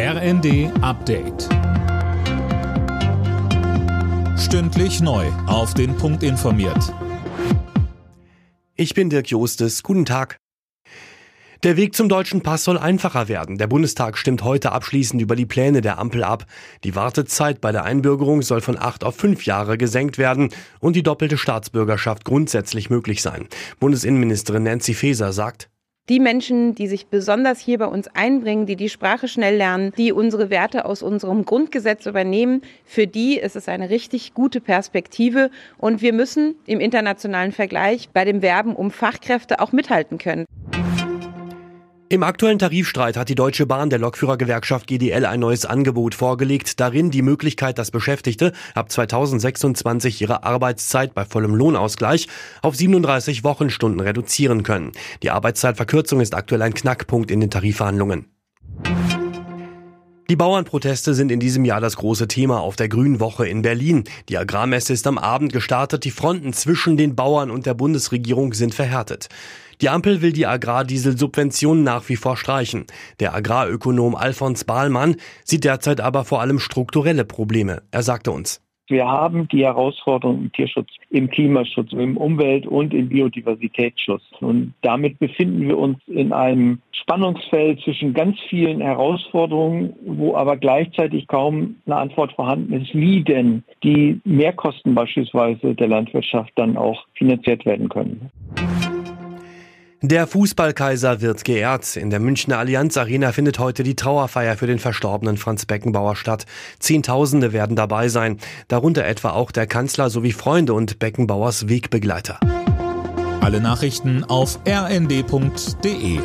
RND Update. Stündlich neu. Auf den Punkt informiert. Ich bin Dirk Jostes. Guten Tag. Der Weg zum deutschen Pass soll einfacher werden. Der Bundestag stimmt heute abschließend über die Pläne der Ampel ab. Die Wartezeit bei der Einbürgerung soll von acht auf fünf Jahre gesenkt werden und die doppelte Staatsbürgerschaft grundsätzlich möglich sein. Bundesinnenministerin Nancy Faeser sagt, die Menschen, die sich besonders hier bei uns einbringen, die die Sprache schnell lernen, die unsere Werte aus unserem Grundgesetz übernehmen, für die ist es eine richtig gute Perspektive. Und wir müssen im internationalen Vergleich bei dem Werben um Fachkräfte auch mithalten können. Im aktuellen Tarifstreit hat die Deutsche Bahn der Lokführergewerkschaft GDL ein neues Angebot vorgelegt, darin die Möglichkeit, dass Beschäftigte ab 2026 ihre Arbeitszeit bei vollem Lohnausgleich auf 37 Wochenstunden reduzieren können. Die Arbeitszeitverkürzung ist aktuell ein Knackpunkt in den Tarifverhandlungen. Die Bauernproteste sind in diesem Jahr das große Thema auf der Grünen Woche in Berlin. Die Agrarmesse ist am Abend gestartet. Die Fronten zwischen den Bauern und der Bundesregierung sind verhärtet. Die Ampel will die Agrardieselsubventionen nach wie vor streichen. Der Agrarökonom Alfons Bahlmann sieht derzeit aber vor allem strukturelle Probleme. Er sagte uns. Wir haben die Herausforderungen im Tierschutz, im Klimaschutz, im Umwelt- und im Biodiversitätsschutz. Und damit befinden wir uns in einem Spannungsfeld zwischen ganz vielen Herausforderungen, wo aber gleichzeitig kaum eine Antwort vorhanden ist, wie denn die Mehrkosten beispielsweise der Landwirtschaft dann auch finanziert werden können. Der Fußballkaiser wird geehrt. In der Münchner Allianz Arena findet heute die Trauerfeier für den verstorbenen Franz Beckenbauer statt. Zehntausende werden dabei sein, darunter etwa auch der Kanzler sowie Freunde und Beckenbauers Wegbegleiter. Alle Nachrichten auf rnd.de